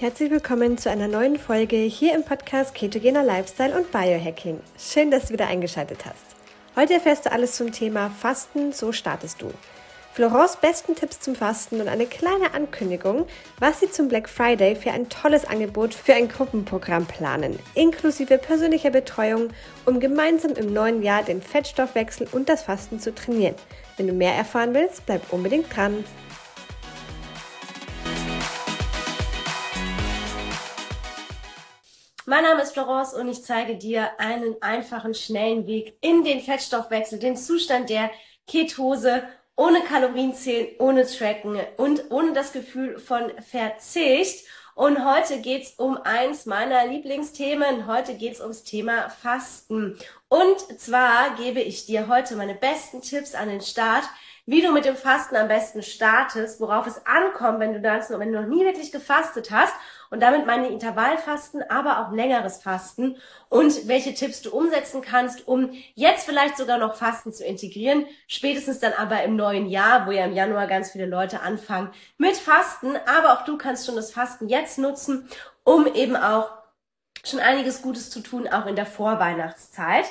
Herzlich willkommen zu einer neuen Folge hier im Podcast Ketogener Lifestyle und Biohacking. Schön, dass du wieder eingeschaltet hast. Heute erfährst du alles zum Thema Fasten, so startest du. Florence besten Tipps zum Fasten und eine kleine Ankündigung, was sie zum Black Friday für ein tolles Angebot für ein Gruppenprogramm planen, inklusive persönlicher Betreuung, um gemeinsam im neuen Jahr den Fettstoffwechsel und das Fasten zu trainieren. Wenn du mehr erfahren willst, bleib unbedingt dran. Mein Name ist Florence und ich zeige dir einen einfachen, schnellen Weg in den Fettstoffwechsel, den Zustand der Ketose, ohne Kalorien zählen, ohne Tracken und ohne das Gefühl von Verzicht. Und heute geht's um eins meiner Lieblingsthemen. Heute geht's ums Thema Fasten. Und zwar gebe ich dir heute meine besten Tipps an den Start, wie du mit dem Fasten am besten startest, worauf es ankommt, wenn du, das, wenn du noch nie wirklich gefastet hast und damit meine Intervallfasten, aber auch längeres Fasten. Und welche Tipps du umsetzen kannst, um jetzt vielleicht sogar noch Fasten zu integrieren, spätestens dann aber im neuen Jahr, wo ja im Januar ganz viele Leute anfangen mit Fasten, aber auch du kannst schon das Fasten jetzt nutzen, um eben auch schon einiges Gutes zu tun, auch in der Vorweihnachtszeit.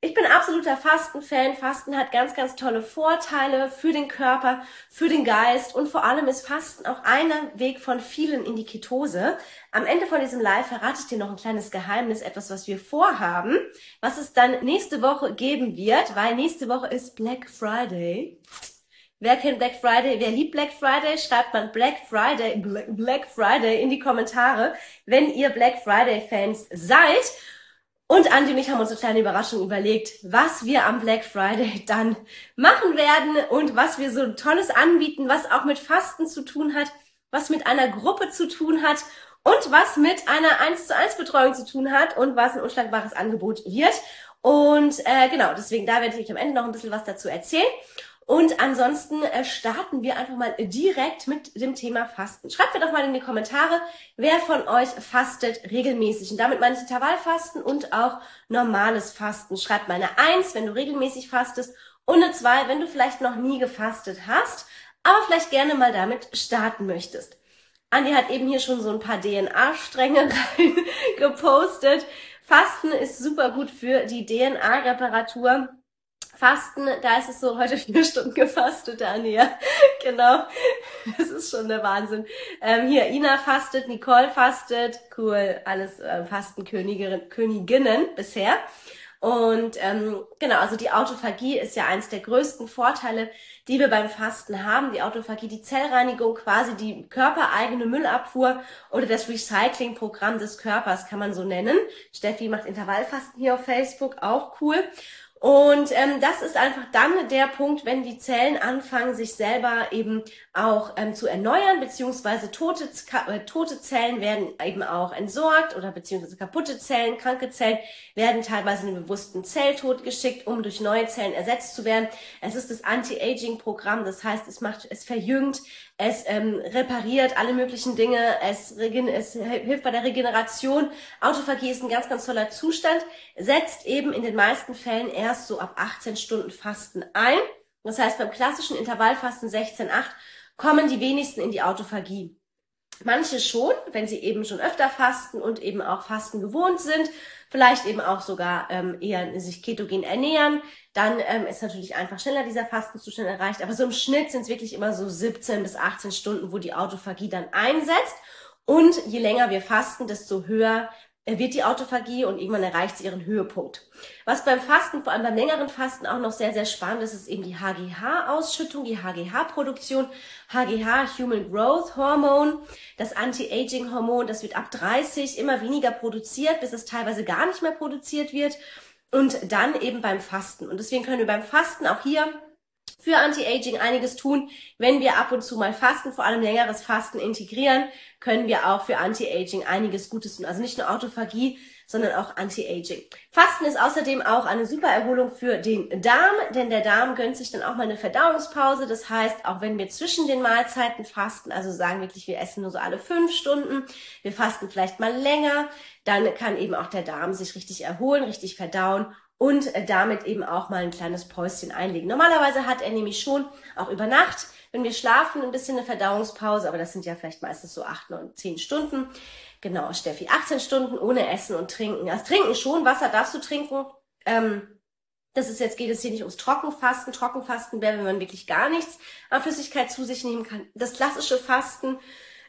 Ich bin absoluter Fasten-Fan. Fasten hat ganz, ganz tolle Vorteile für den Körper, für den Geist und vor allem ist Fasten auch einer Weg von vielen in die Ketose. Am Ende von diesem Live verrate ich dir noch ein kleines Geheimnis, etwas, was wir vorhaben, was es dann nächste Woche geben wird, weil nächste Woche ist Black Friday. Wer kennt Black Friday? Wer liebt Black Friday? Schreibt mal Black Friday, Black Friday in die Kommentare, wenn ihr Black Friday Fans seid. Und Andi und ich haben uns eine kleine Überraschung überlegt, was wir am Black Friday dann machen werden und was wir so Tolles anbieten, was auch mit Fasten zu tun hat, was mit einer Gruppe zu tun hat und was mit einer 1 zu 1 Betreuung zu tun hat und was ein unschlagbares Angebot wird. Und äh, genau, deswegen da werde ich am Ende noch ein bisschen was dazu erzählen. Und ansonsten äh, starten wir einfach mal direkt mit dem Thema Fasten. Schreibt mir doch mal in die Kommentare, wer von euch fastet regelmäßig. Und damit meine ich Intervallfasten und auch normales Fasten. Schreibt mal eine Eins, wenn du regelmäßig fastest und eine Zwei, wenn du vielleicht noch nie gefastet hast, aber vielleicht gerne mal damit starten möchtest. Andi hat eben hier schon so ein paar DNA-Stränge gepostet. Fasten ist super gut für die DNA-Reparatur Fasten, da ist es so, heute vier Stunden gefastet, Anja. genau. Das ist schon der Wahnsinn. Ähm, hier, Ina fastet, Nicole fastet. Cool, alles äh, Fastenköniginnen bisher. Und ähm, genau, also die Autophagie ist ja eins der größten Vorteile, die wir beim Fasten haben. Die Autophagie, die Zellreinigung, quasi die körpereigene Müllabfuhr oder das Recyclingprogramm des Körpers, kann man so nennen. Steffi macht Intervallfasten hier auf Facebook, auch cool. Und ähm, das ist einfach dann der Punkt, wenn die Zellen anfangen, sich selber eben auch ähm, zu erneuern, beziehungsweise tote, äh, tote Zellen werden eben auch entsorgt oder beziehungsweise kaputte Zellen, kranke Zellen werden teilweise in den bewussten Zelltod geschickt, um durch neue Zellen ersetzt zu werden. Es ist das Anti-Aging-Programm, das heißt, es macht, es verjüngt, es ähm, repariert alle möglichen Dinge, es, es hilft bei der Regeneration. Autophagie ist ein ganz, ganz toller Zustand, setzt eben in den meisten Fällen erst so ab 18 Stunden Fasten ein. Das heißt, beim klassischen Intervallfasten 16-8 kommen die wenigsten in die Autophagie. Manche schon, wenn sie eben schon öfter fasten und eben auch Fasten gewohnt sind, vielleicht eben auch sogar ähm, eher sich ketogen ernähren, dann ähm, ist natürlich einfach schneller dieser Fastenzustand erreicht. Aber so im Schnitt sind es wirklich immer so 17 bis 18 Stunden, wo die Autophagie dann einsetzt. Und je länger wir fasten, desto höher wird die Autophagie und irgendwann erreicht sie ihren Höhepunkt. Was beim Fasten, vor allem beim längeren Fasten auch noch sehr, sehr spannend ist, ist eben die HGH-Ausschüttung, die HGH-Produktion. HGH, Human Growth Hormone, das Anti-Aging-Hormon, das wird ab 30 immer weniger produziert, bis es teilweise gar nicht mehr produziert wird. Und dann eben beim Fasten. Und deswegen können wir beim Fasten auch hier für Anti-Aging einiges tun. Wenn wir ab und zu mal Fasten, vor allem längeres Fasten integrieren, können wir auch für Anti-Aging einiges Gutes tun. Also nicht nur Autophagie, sondern auch Anti-Aging. Fasten ist außerdem auch eine super Erholung für den Darm, denn der Darm gönnt sich dann auch mal eine Verdauungspause. Das heißt, auch wenn wir zwischen den Mahlzeiten fasten, also sagen wirklich, wir essen nur so alle fünf Stunden, wir fasten vielleicht mal länger, dann kann eben auch der Darm sich richtig erholen, richtig verdauen und äh, damit eben auch mal ein kleines Päuschen einlegen. Normalerweise hat er nämlich schon auch über Nacht, wenn wir schlafen, ein bisschen eine Verdauungspause, aber das sind ja vielleicht meistens so acht, neun, zehn Stunden. Genau, Steffi, 18 Stunden ohne Essen und Trinken. Also trinken schon, Wasser darfst du trinken. Ähm, das ist jetzt, geht es hier nicht ums Trockenfasten. Trockenfasten wäre, wenn man wirklich gar nichts an Flüssigkeit zu sich nehmen kann. Das klassische Fasten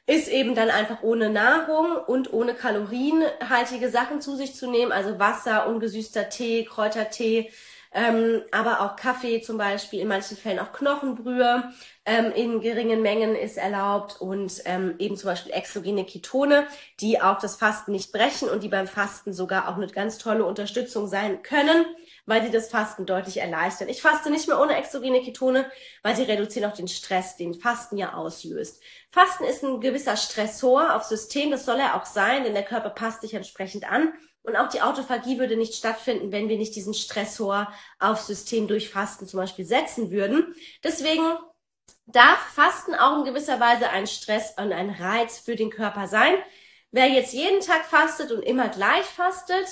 ist eben dann einfach ohne Nahrung und ohne kalorienhaltige Sachen zu sich zu nehmen, also Wasser, ungesüßter Tee, Kräutertee, ähm, aber auch Kaffee zum Beispiel, in manchen Fällen auch Knochenbrühe ähm, in geringen Mengen ist erlaubt und ähm, eben zum Beispiel exogene Ketone, die auch das Fasten nicht brechen und die beim Fasten sogar auch eine ganz tolle Unterstützung sein können, weil sie das Fasten deutlich erleichtern. Ich faste nicht mehr ohne exogene Ketone, weil sie reduzieren auch den Stress, den Fasten ja auslöst. Fasten ist ein gewisser Stressor aufs System, das soll er auch sein, denn der Körper passt sich entsprechend an. Und auch die Autophagie würde nicht stattfinden, wenn wir nicht diesen Stressor aufs System durch Fasten zum Beispiel setzen würden. Deswegen darf Fasten auch in gewisser Weise ein Stress und ein Reiz für den Körper sein. Wer jetzt jeden Tag fastet und immer gleich fastet,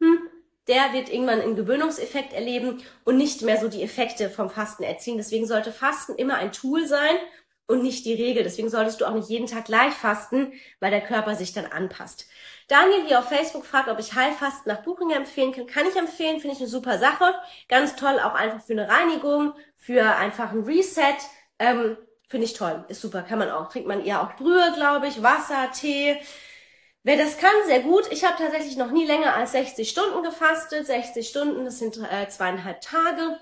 hm, der wird irgendwann einen Gewöhnungseffekt erleben und nicht mehr so die Effekte vom Fasten erzielen. Deswegen sollte Fasten immer ein Tool sein und nicht die Regel. Deswegen solltest du auch nicht jeden Tag gleich fasten, weil der Körper sich dann anpasst. Daniel hier auf Facebook fragt, ob ich Heilfasten nach Buchinger empfehlen kann. Kann ich empfehlen, finde ich eine super Sache. Ganz toll, auch einfach für eine Reinigung, für einfach ein Reset. Ähm, finde ich toll, ist super, kann man auch. Trinkt man eher auch Brühe, glaube ich, Wasser, Tee. Wer das kann, sehr gut. Ich habe tatsächlich noch nie länger als 60 Stunden gefastet. 60 Stunden, das sind äh, zweieinhalb Tage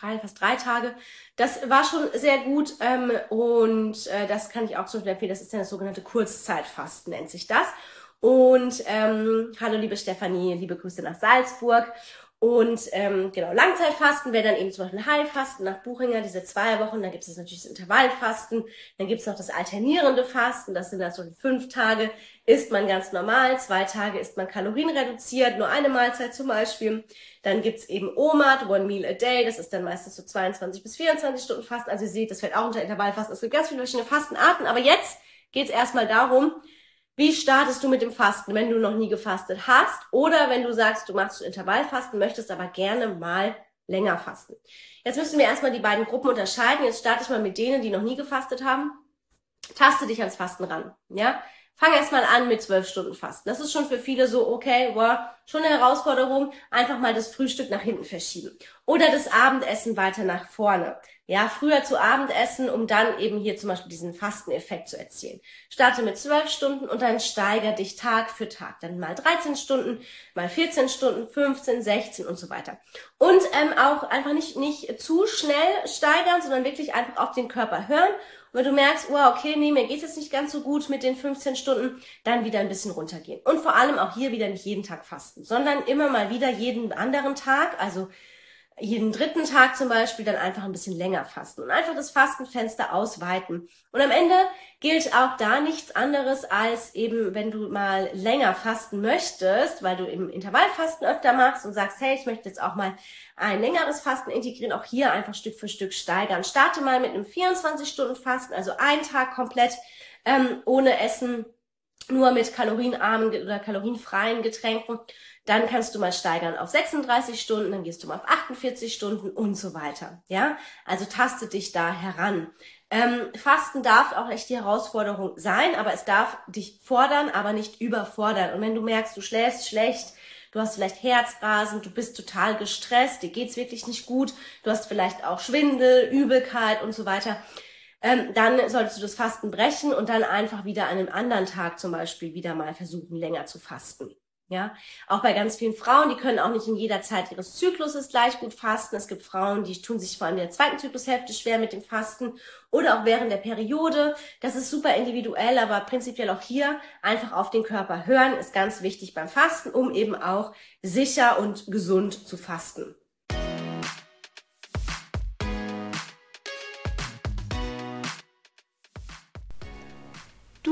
drei, fast drei Tage. Das war schon sehr gut ähm, und äh, das kann ich auch Beispiel empfehlen. Das ist dann das sogenannte Kurzzeitfasten, nennt sich das. Und ähm, hallo liebe Stefanie, liebe Grüße nach Salzburg. Und ähm, genau, Langzeitfasten wäre dann eben zum Beispiel Heilfasten nach Buchinger, diese zwei Wochen. Dann gibt es natürlich das Intervallfasten. Dann gibt es noch das alternierende Fasten. Das sind dann so fünf Tage isst man ganz normal, zwei Tage isst man kalorienreduziert, nur eine Mahlzeit zum Beispiel. Dann gibt's eben OMAD, One Meal a Day. Das ist dann meistens so 22 bis 24 Stunden Fasten. Also ihr seht, das fällt auch unter Intervallfasten. Es gibt ganz viele verschiedene Fastenarten. Aber jetzt geht's erstmal darum, wie startest du mit dem Fasten, wenn du noch nie gefastet hast oder wenn du sagst, du machst Intervallfasten, möchtest aber gerne mal länger fasten. Jetzt müssen wir erstmal die beiden Gruppen unterscheiden. Jetzt starte ich mal mit denen, die noch nie gefastet haben. Taste dich ans Fasten ran, ja? Fang erst mal an mit zwölf Stunden Fasten. Das ist schon für viele so, okay, wow, schon eine Herausforderung. Einfach mal das Frühstück nach hinten verschieben. Oder das Abendessen weiter nach vorne. Ja, früher zu Abend essen, um dann eben hier zum Beispiel diesen Fasteneffekt zu erzielen. Starte mit zwölf Stunden und dann steiger dich Tag für Tag. Dann mal 13 Stunden, mal 14 Stunden, 15, 16 und so weiter. Und ähm, auch einfach nicht, nicht zu schnell steigern, sondern wirklich einfach auf den Körper hören. Wenn du merkst, wow, okay, nee, mir geht es nicht ganz so gut mit den 15 Stunden, dann wieder ein bisschen runtergehen. Und vor allem auch hier wieder nicht jeden Tag fasten, sondern immer mal wieder jeden anderen Tag, also jeden dritten Tag zum Beispiel dann einfach ein bisschen länger fasten und einfach das Fastenfenster ausweiten. Und am Ende gilt auch da nichts anderes als eben, wenn du mal länger fasten möchtest, weil du im Intervallfasten öfter machst und sagst, hey, ich möchte jetzt auch mal ein längeres Fasten integrieren, auch hier einfach Stück für Stück steigern. Starte mal mit einem 24-Stunden-Fasten, also ein Tag komplett ähm, ohne Essen, nur mit kalorienarmen oder kalorienfreien Getränken dann kannst du mal steigern auf 36 Stunden, dann gehst du mal auf 48 Stunden und so weiter. Ja, also taste dich da heran. Ähm, Fasten darf auch echt die Herausforderung sein, aber es darf dich fordern, aber nicht überfordern. Und wenn du merkst, du schläfst schlecht, du hast vielleicht Herzrasen, du bist total gestresst, dir geht's wirklich nicht gut, du hast vielleicht auch Schwindel, Übelkeit und so weiter, ähm, dann solltest du das Fasten brechen und dann einfach wieder an einem anderen Tag zum Beispiel wieder mal versuchen, länger zu fasten. Ja, auch bei ganz vielen Frauen, die können auch nicht in jeder Zeit ihres Zykluses gleich gut fasten. Es gibt Frauen, die tun sich vor allem in der zweiten Zyklushälfte schwer mit dem Fasten oder auch während der Periode. Das ist super individuell, aber prinzipiell auch hier einfach auf den Körper hören ist ganz wichtig beim Fasten, um eben auch sicher und gesund zu fasten.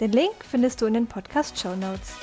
Den Link findest du in den Podcast Show Notes.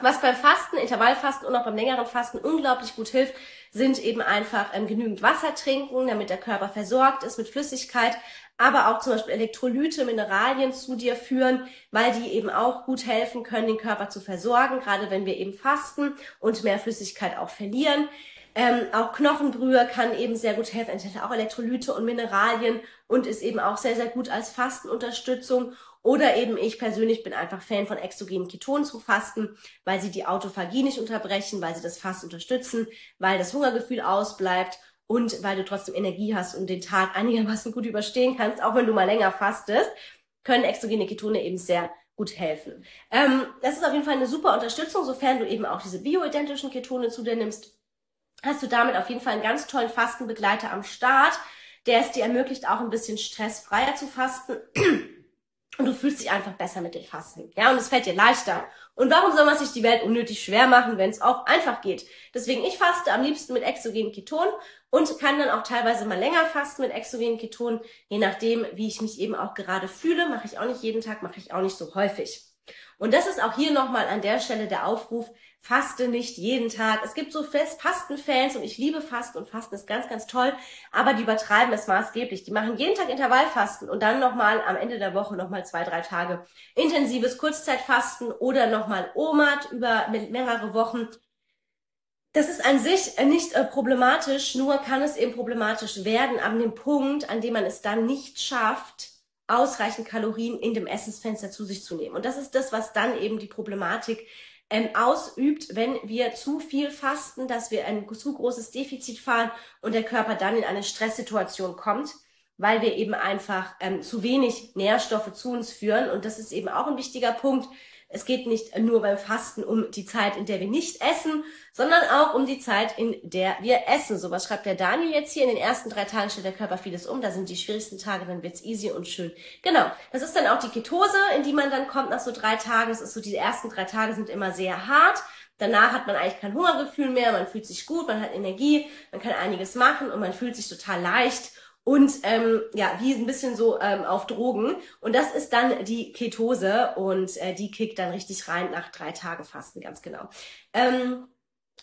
Was beim Fasten, Intervallfasten und auch beim längeren Fasten unglaublich gut hilft, sind eben einfach ähm, genügend Wasser trinken, damit der Körper versorgt ist mit Flüssigkeit, aber auch zum Beispiel Elektrolyte, Mineralien zu dir führen, weil die eben auch gut helfen können, den Körper zu versorgen, gerade wenn wir eben fasten und mehr Flüssigkeit auch verlieren. Ähm, auch Knochenbrühe kann eben sehr gut helfen, enthält auch Elektrolyte und Mineralien und ist eben auch sehr, sehr gut als Fastenunterstützung. Oder eben ich persönlich bin einfach Fan von exogenen Ketonen zu fasten, weil sie die Autophagie nicht unterbrechen, weil sie das Fasten unterstützen, weil das Hungergefühl ausbleibt und weil du trotzdem Energie hast und den Tag einigermaßen gut überstehen kannst, auch wenn du mal länger fastest, können exogene Ketone eben sehr gut helfen. Ähm, das ist auf jeden Fall eine super Unterstützung, sofern du eben auch diese bioidentischen Ketone zu dir nimmst, hast du damit auf jeden Fall einen ganz tollen Fastenbegleiter am Start, der es dir ermöglicht, auch ein bisschen stressfreier zu fasten. Und du fühlst dich einfach besser mit dem Fasten. Ja, und es fällt dir leichter. Und warum soll man sich die Welt unnötig schwer machen, wenn es auch einfach geht? Deswegen, ich faste am liebsten mit exogenen Ketonen und kann dann auch teilweise mal länger fasten mit exogenen Ketonen, je nachdem, wie ich mich eben auch gerade fühle. Mache ich auch nicht jeden Tag, mache ich auch nicht so häufig. Und das ist auch hier nochmal an der Stelle der Aufruf, faste nicht jeden Tag. Es gibt so Fastenfans und ich liebe Fasten und Fasten ist ganz, ganz toll, aber die übertreiben es maßgeblich. Die machen jeden Tag Intervallfasten und dann nochmal am Ende der Woche nochmal zwei, drei Tage intensives Kurzzeitfasten oder nochmal OMAD über mehrere Wochen. Das ist an sich nicht äh, problematisch, nur kann es eben problematisch werden an dem Punkt, an dem man es dann nicht schafft, ausreichend Kalorien in dem Essensfenster zu sich zu nehmen. Und das ist das, was dann eben die Problematik ähm, ausübt, wenn wir zu viel fasten, dass wir ein zu großes Defizit fahren und der Körper dann in eine Stresssituation kommt, weil wir eben einfach ähm, zu wenig Nährstoffe zu uns führen. Und das ist eben auch ein wichtiger Punkt, es geht nicht nur beim Fasten um die Zeit, in der wir nicht essen, sondern auch um die Zeit, in der wir essen. So was schreibt der Daniel jetzt hier. In den ersten drei Tagen stellt der Körper vieles um. Da sind die schwierigsten Tage, dann wird's easy und schön. Genau. Das ist dann auch die Ketose, in die man dann kommt nach so drei Tagen. Das ist so, die ersten drei Tage sind immer sehr hart. Danach hat man eigentlich kein Hungergefühl mehr, man fühlt sich gut, man hat Energie, man kann einiges machen und man fühlt sich total leicht und ähm, ja, wie ein bisschen so ähm, auf Drogen. Und das ist dann die Ketose und äh, die kickt dann richtig rein nach drei Tagen Fasten, ganz genau. Ähm,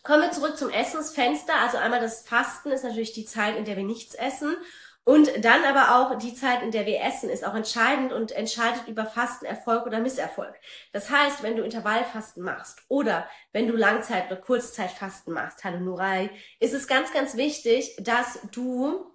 kommen wir zurück zum Essensfenster. Also einmal das Fasten ist natürlich die Zeit, in der wir nichts essen. Und dann aber auch die Zeit, in der wir essen, ist auch entscheidend und entscheidet über Fastenerfolg oder Misserfolg. Das heißt, wenn du Intervallfasten machst oder wenn du Langzeit- oder Kurzzeitfasten machst, Hallo Nurai, ist es ganz, ganz wichtig, dass du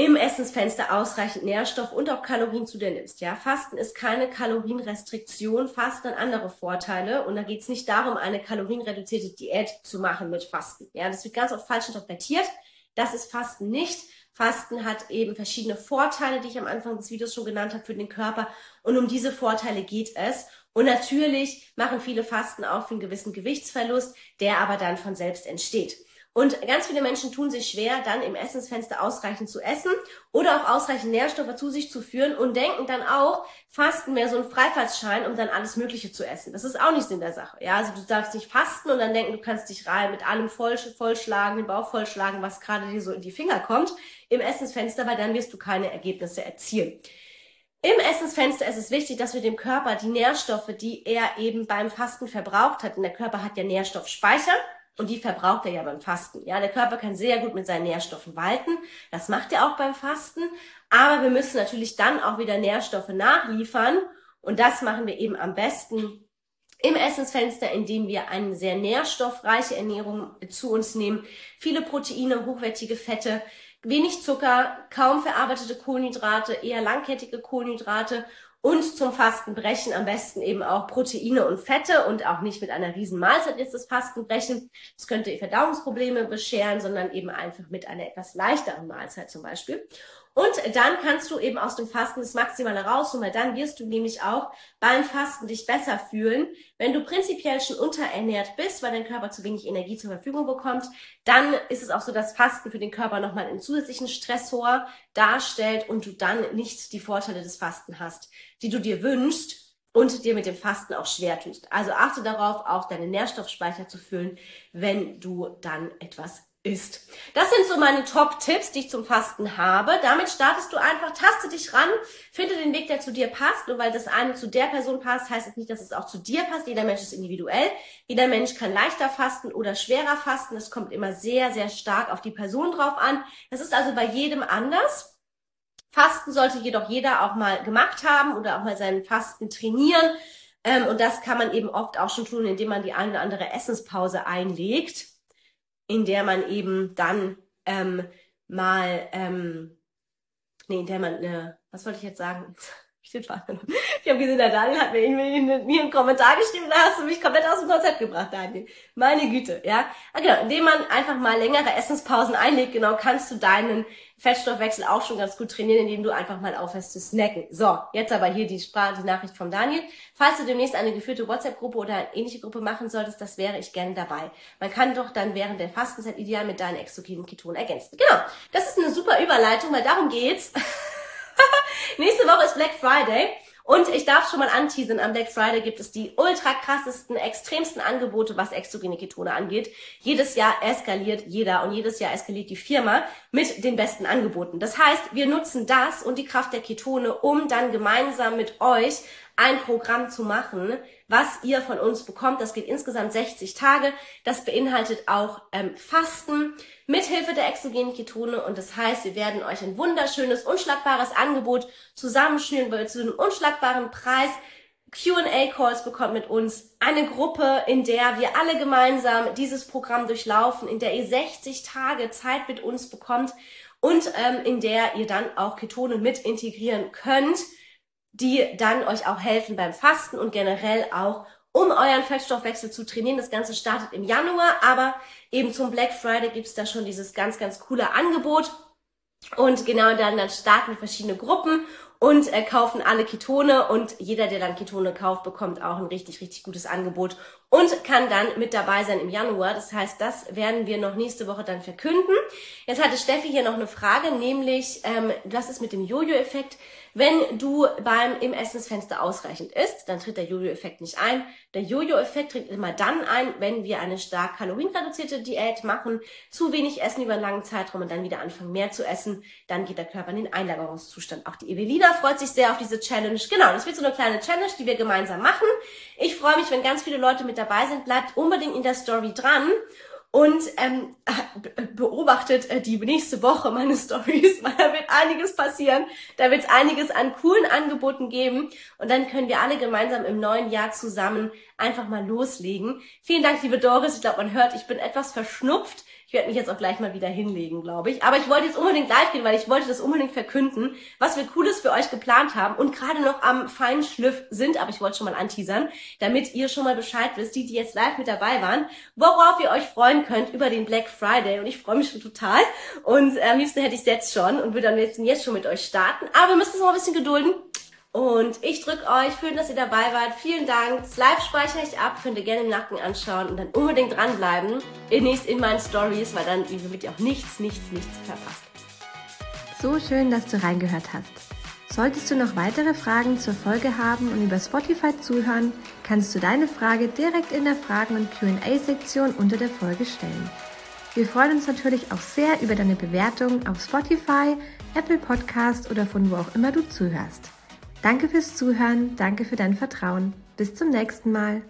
im Essensfenster ausreichend Nährstoff und auch Kalorien zu dir nimmst. Ja, Fasten ist keine Kalorienrestriktion, Fasten hat andere Vorteile und da geht es nicht darum, eine kalorienreduzierte Diät zu machen mit Fasten. Ja, das wird ganz oft falsch interpretiert. Das ist Fasten nicht. Fasten hat eben verschiedene Vorteile, die ich am Anfang des Videos schon genannt habe für den Körper und um diese Vorteile geht es. Und natürlich machen viele Fasten auch für einen gewissen Gewichtsverlust, der aber dann von selbst entsteht. Und ganz viele Menschen tun sich schwer, dann im Essensfenster ausreichend zu essen oder auch ausreichend Nährstoffe zu sich zu führen und denken dann auch, Fasten wäre so ein Freifahrtsschein, um dann alles Mögliche zu essen. Das ist auch nicht Sinn der Sache. Ja, also du darfst nicht fasten und dann denken, du kannst dich rein mit allem voll, vollschlagen, den Bauch vollschlagen, was gerade dir so in die Finger kommt im Essensfenster, weil dann wirst du keine Ergebnisse erzielen. Im Essensfenster ist es wichtig, dass wir dem Körper die Nährstoffe, die er eben beim Fasten verbraucht hat, und der Körper hat ja Nährstoffspeicher, und die verbraucht er ja beim Fasten. Ja, der Körper kann sehr gut mit seinen Nährstoffen walten. Das macht er auch beim Fasten. Aber wir müssen natürlich dann auch wieder Nährstoffe nachliefern. Und das machen wir eben am besten im Essensfenster, indem wir eine sehr nährstoffreiche Ernährung zu uns nehmen. Viele Proteine, hochwertige Fette, wenig Zucker, kaum verarbeitete Kohlenhydrate, eher langkettige Kohlenhydrate und zum Fastenbrechen am besten eben auch Proteine und Fette und auch nicht mit einer riesen Mahlzeit ist das Fastenbrechen. Das könnte Verdauungsprobleme bescheren, sondern eben einfach mit einer etwas leichteren Mahlzeit zum Beispiel. Und dann kannst du eben aus dem Fasten das Maximale rausholen, weil dann wirst du nämlich auch beim Fasten dich besser fühlen. Wenn du prinzipiell schon unterernährt bist, weil dein Körper zu wenig Energie zur Verfügung bekommt, dann ist es auch so, dass Fasten für den Körper nochmal einen zusätzlichen Stressor darstellt und du dann nicht die Vorteile des Fasten hast, die du dir wünschst. und dir mit dem Fasten auch schwer tust. Also achte darauf, auch deine Nährstoffspeicher zu füllen, wenn du dann etwas isst. Das sind so meine Top-Tipps, die ich zum Fasten habe. Damit startest du einfach, taste dich ran, finde den Weg, der zu dir passt. Nur weil das eine zu der Person passt, heißt es das nicht, dass es auch zu dir passt. Jeder Mensch ist individuell. Jeder Mensch kann leichter fasten oder schwerer fasten. Es kommt immer sehr, sehr stark auf die Person drauf an. Das ist also bei jedem anders. Fasten sollte jedoch jeder auch mal gemacht haben oder auch mal seinen Fasten trainieren. Ähm, und das kann man eben oft auch schon tun, indem man die eine oder andere Essenspause einlegt in der man eben dann ähm, mal, ähm, nee, in der man eine, was wollte ich jetzt sagen? Ich habe gesehen, der Daniel hat mir, mir einen Kommentar geschrieben, da hast du mich komplett aus dem Konzept gebracht, Daniel. Meine Güte, ja. Ah, genau, indem man einfach mal längere Essenspausen einlegt, genau, kannst du deinen Fettstoffwechsel auch schon ganz gut trainieren, indem du einfach mal aufhörst zu snacken. So, jetzt aber hier die Sprache, die Nachricht vom Daniel. Falls du demnächst eine geführte WhatsApp-Gruppe oder eine ähnliche Gruppe machen solltest, das wäre ich gerne dabei. Man kann doch dann während der Fastenzeit ideal mit deinen exogenen Ketonen ergänzen. Genau, das ist eine super Überleitung, weil darum geht's. Nächste Woche ist Black Friday. Und ich darf schon mal anteasern, am Black Friday gibt es die ultra krassesten, extremsten Angebote, was exogene Ketone angeht. Jedes Jahr eskaliert jeder und jedes Jahr eskaliert die Firma mit den besten Angeboten. Das heißt, wir nutzen das und die Kraft der Ketone, um dann gemeinsam mit euch ein Programm zu machen, was ihr von uns bekommt. Das geht insgesamt 60 Tage. Das beinhaltet auch ähm, Fasten mithilfe der exogenen Ketone und das heißt, wir werden euch ein wunderschönes, unschlagbares Angebot zusammenschnüren, weil ihr zu einem unschlagbaren Preis Q&A-Calls bekommt mit uns, eine Gruppe, in der wir alle gemeinsam dieses Programm durchlaufen, in der ihr 60 Tage Zeit mit uns bekommt und ähm, in der ihr dann auch Ketone mit integrieren könnt die dann euch auch helfen beim Fasten und generell auch, um euren Fettstoffwechsel zu trainieren. Das Ganze startet im Januar, aber eben zum Black Friday gibt's da schon dieses ganz, ganz coole Angebot. Und genau dann, dann starten verschiedene Gruppen und äh, kaufen alle Ketone und jeder, der dann Ketone kauft, bekommt auch ein richtig, richtig gutes Angebot und kann dann mit dabei sein im Januar. Das heißt, das werden wir noch nächste Woche dann verkünden. Jetzt hatte Steffi hier noch eine Frage, nämlich, ähm, was ist mit dem Jojo-Effekt? Wenn du beim im Essensfenster ausreichend isst, dann tritt der Jojo-Effekt nicht ein. Der Jojo-Effekt tritt immer dann ein, wenn wir eine stark kalorienreduzierte Diät machen, zu wenig essen über einen langen Zeitraum und dann wieder anfangen mehr zu essen, dann geht der Körper in den Einlagerungszustand. Auch die Evelina freut sich sehr auf diese Challenge. Genau, das wird so eine kleine Challenge, die wir gemeinsam machen. Ich freue mich, wenn ganz viele Leute mit dabei sind. Bleibt unbedingt in der Story dran und ähm, beobachtet äh, die nächste Woche meine Stories, weil da wird einiges passieren. Da wird es einiges an coolen Angeboten geben und dann können wir alle gemeinsam im neuen Jahr zusammen einfach mal loslegen. Vielen Dank, liebe Doris. Ich glaube, man hört, ich bin etwas verschnupft. Ich werde mich jetzt auch gleich mal wieder hinlegen, glaube ich. Aber ich wollte jetzt unbedingt live gehen, weil ich wollte das unbedingt verkünden, was wir Cooles für euch geplant haben und gerade noch am feinen Schliff sind, aber ich wollte schon mal anteasern, damit ihr schon mal Bescheid wisst, die, die jetzt live mit dabei waren, worauf ihr euch freuen könnt über den Black Friday. Und ich freue mich schon total. Und am liebsten hätte ich es jetzt schon und würde dann jetzt, jetzt schon mit euch starten. Aber wir müssen es noch ein bisschen gedulden. Und ich drücke euch, schön, dass ihr dabei wart. Vielen Dank. Das Live speichere ich ab, könnt ihr gerne im Nacken anschauen und dann unbedingt dranbleiben. Demnächst in meinen Stories, weil dann wird ihr auch nichts, nichts, nichts verpasst. So schön, dass du reingehört hast. Solltest du noch weitere Fragen zur Folge haben und über Spotify zuhören, kannst du deine Frage direkt in der Fragen- und QA-Sektion unter der Folge stellen. Wir freuen uns natürlich auch sehr über deine Bewertung auf Spotify, Apple Podcast oder von wo auch immer du zuhörst. Danke fürs Zuhören, danke für dein Vertrauen. Bis zum nächsten Mal.